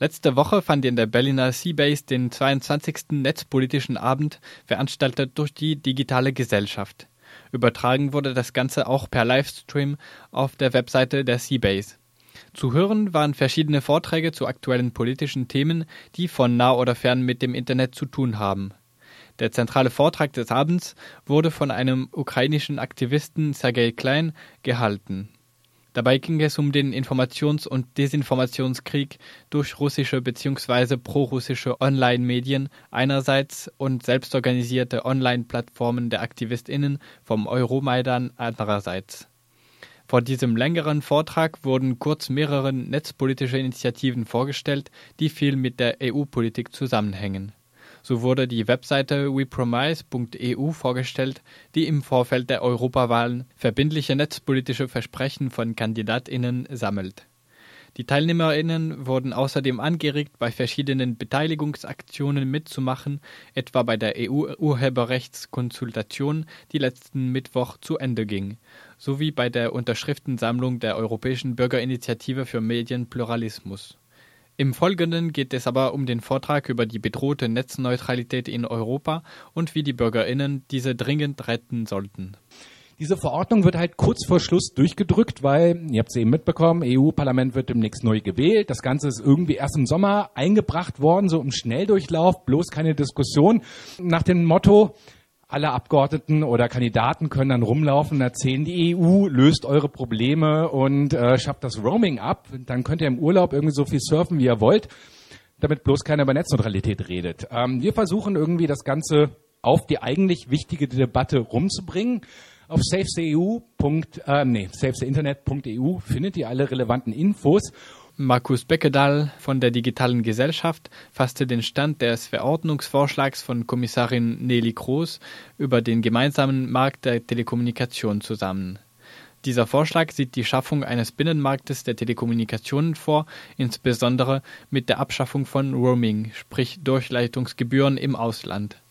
Letzte Woche fand in der Berliner Seabase den 22. Netzpolitischen Abend, veranstaltet durch die Digitale Gesellschaft. Übertragen wurde das Ganze auch per Livestream auf der Webseite der Seabase. Zu hören waren verschiedene Vorträge zu aktuellen politischen Themen, die von nah oder fern mit dem Internet zu tun haben. Der zentrale Vortrag des Abends wurde von einem ukrainischen Aktivisten Sergei Klein gehalten. Dabei ging es um den Informations- und Desinformationskrieg durch russische bzw. prorussische Online-Medien einerseits und selbstorganisierte Online-Plattformen der AktivistInnen vom Euromaidan andererseits. Vor diesem längeren Vortrag wurden kurz mehrere netzpolitische Initiativen vorgestellt, die viel mit der EU-Politik zusammenhängen so wurde die Webseite wepromise.eu vorgestellt, die im Vorfeld der Europawahlen verbindliche netzpolitische Versprechen von Kandidatinnen sammelt. Die Teilnehmerinnen wurden außerdem angeregt, bei verschiedenen Beteiligungsaktionen mitzumachen, etwa bei der EU-Urheberrechtskonsultation, die letzten Mittwoch zu Ende ging, sowie bei der Unterschriftensammlung der Europäischen Bürgerinitiative für Medienpluralismus. Im Folgenden geht es aber um den Vortrag über die bedrohte Netzneutralität in Europa und wie die Bürgerinnen diese dringend retten sollten. Diese Verordnung wird halt kurz vor Schluss durchgedrückt, weil, ihr habt es eben mitbekommen, EU-Parlament wird demnächst neu gewählt. Das Ganze ist irgendwie erst im Sommer eingebracht worden, so im Schnelldurchlauf, bloß keine Diskussion. Nach dem Motto, alle Abgeordneten oder Kandidaten können dann rumlaufen und erzählen, die EU löst eure Probleme und äh, schafft das Roaming ab. Dann könnt ihr im Urlaub irgendwie so viel surfen, wie ihr wollt, damit bloß keiner über Netzneutralität redet. Ähm, wir versuchen irgendwie das Ganze auf die eigentlich wichtige Debatte rumzubringen. Auf safetheeu. Äh, nee, safetheinternet.eu findet ihr alle relevanten Infos Markus Beckedahl von der Digitalen Gesellschaft fasste den Stand des Verordnungsvorschlags von Kommissarin Nelly Kroes über den gemeinsamen Markt der Telekommunikation zusammen. Dieser Vorschlag sieht die Schaffung eines Binnenmarktes der Telekommunikationen vor, insbesondere mit der Abschaffung von Roaming, sprich Durchleitungsgebühren im Ausland.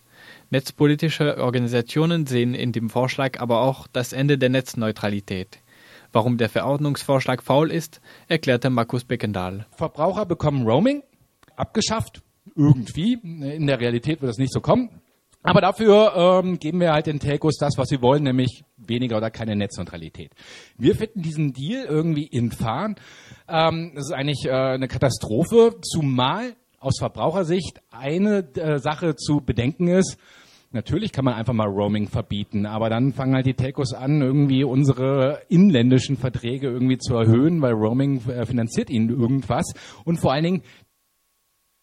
Netzpolitische Organisationen sehen in dem Vorschlag aber auch das Ende der Netzneutralität. Warum der Verordnungsvorschlag faul ist, erklärte Markus Beckendahl. Verbraucher bekommen Roaming abgeschafft, irgendwie. In der Realität wird das nicht so kommen. Aber dafür ähm, geben wir halt den Telcos das, was sie wollen, nämlich weniger oder keine Netzneutralität. Wir finden diesen Deal irgendwie infam. Ähm, das ist eigentlich äh, eine Katastrophe, zumal aus Verbrauchersicht eine äh, Sache zu bedenken ist, Natürlich kann man einfach mal Roaming verbieten, aber dann fangen halt die Telcos an, irgendwie unsere inländischen Verträge irgendwie zu erhöhen, weil Roaming äh, finanziert ihnen irgendwas. Und vor allen Dingen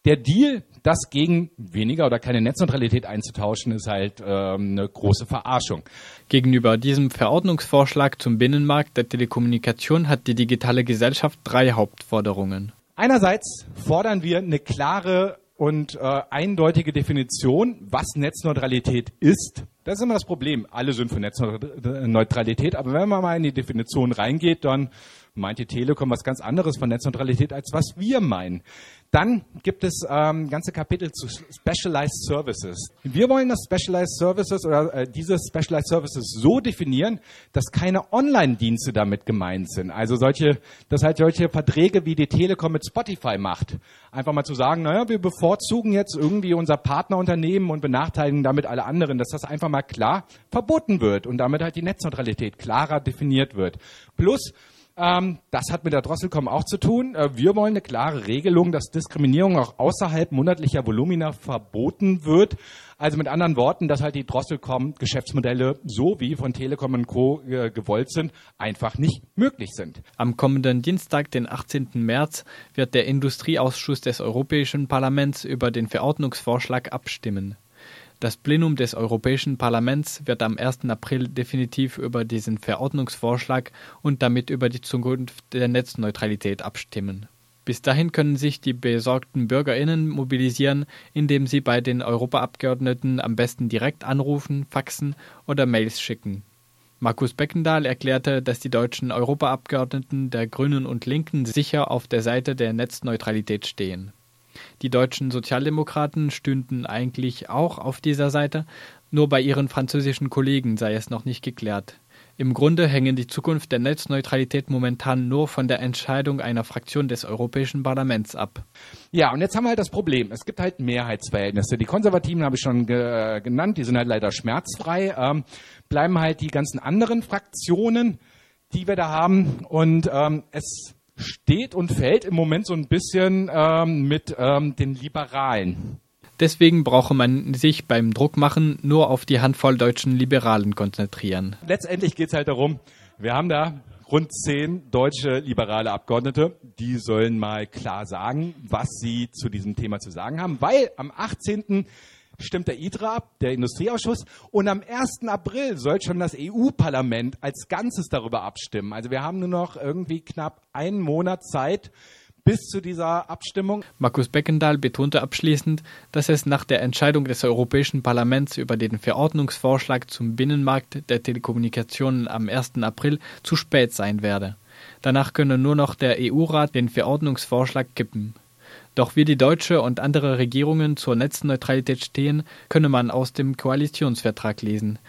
der Deal, das gegen weniger oder keine Netzneutralität einzutauschen, ist halt ähm, eine große Verarschung. Gegenüber diesem Verordnungsvorschlag zum Binnenmarkt der Telekommunikation hat die digitale Gesellschaft drei Hauptforderungen. Einerseits fordern wir eine klare und äh, eindeutige Definition, was Netzneutralität ist. Das ist immer das Problem. Alle sind für Netzneutralität, aber wenn man mal in die Definition reingeht, dann meint die Telekom was ganz anderes von Netzneutralität, als was wir meinen. Dann gibt es ähm, ganze Kapitel zu Specialized Services. Wir wollen das Specialized Services oder äh, diese Specialized Services so definieren, dass keine Online-Dienste damit gemeint sind. Also solche, dass halt solche Verträge wie die Telekom mit Spotify macht. Einfach mal zu sagen, naja, wir bevorzugen jetzt irgendwie unser Partnerunternehmen und benachteiligen damit alle anderen, dass das einfach mal klar verboten wird und damit halt die Netzneutralität klarer definiert wird. Plus, ähm, das hat mit der Drosselcom auch zu tun. Äh, wir wollen eine klare Regelung, dass Diskriminierung auch außerhalb monatlicher Volumina verboten wird. Also mit anderen Worten, dass halt die Drosselcom Geschäftsmodelle so wie von Telekom und Co. Äh, gewollt sind, einfach nicht möglich sind. Am kommenden Dienstag, den 18. März, wird der Industrieausschuss des Europäischen Parlaments über den Verordnungsvorschlag abstimmen. Das Plenum des Europäischen Parlaments wird am 1. April definitiv über diesen Verordnungsvorschlag und damit über die Zukunft der Netzneutralität abstimmen. Bis dahin können sich die besorgten Bürgerinnen mobilisieren, indem sie bei den Europaabgeordneten am besten direkt anrufen, faxen oder Mails schicken. Markus Beckendahl erklärte, dass die deutschen Europaabgeordneten der Grünen und Linken sicher auf der Seite der Netzneutralität stehen. Die deutschen Sozialdemokraten stünden eigentlich auch auf dieser Seite, nur bei ihren französischen Kollegen sei es noch nicht geklärt. Im Grunde hängen die Zukunft der Netzneutralität momentan nur von der Entscheidung einer Fraktion des Europäischen Parlaments ab. Ja, und jetzt haben wir halt das Problem. Es gibt halt Mehrheitsverhältnisse. Die Konservativen habe ich schon ge genannt, die sind halt leider schmerzfrei. Ähm, bleiben halt die ganzen anderen Fraktionen, die wir da haben. Und ähm, es steht und fällt im Moment so ein bisschen ähm, mit ähm, den Liberalen. Deswegen brauche man sich beim Druckmachen nur auf die Handvoll deutschen Liberalen konzentrieren. Letztendlich geht es halt darum, wir haben da rund zehn deutsche liberale Abgeordnete, die sollen mal klar sagen, was sie zu diesem Thema zu sagen haben, weil am 18 stimmt der ITRA ab, der Industrieausschuss, und am 1. April soll schon das EU-Parlament als Ganzes darüber abstimmen. Also wir haben nur noch irgendwie knapp einen Monat Zeit, bis zu dieser Abstimmung. Markus Beckendahl betonte abschließend, dass es nach der Entscheidung des Europäischen Parlaments über den Verordnungsvorschlag zum Binnenmarkt der Telekommunikationen am 1. April zu spät sein werde. Danach könne nur noch der EU-Rat den Verordnungsvorschlag kippen. Doch wie die deutsche und andere Regierungen zur Netzneutralität stehen, könne man aus dem Koalitionsvertrag lesen.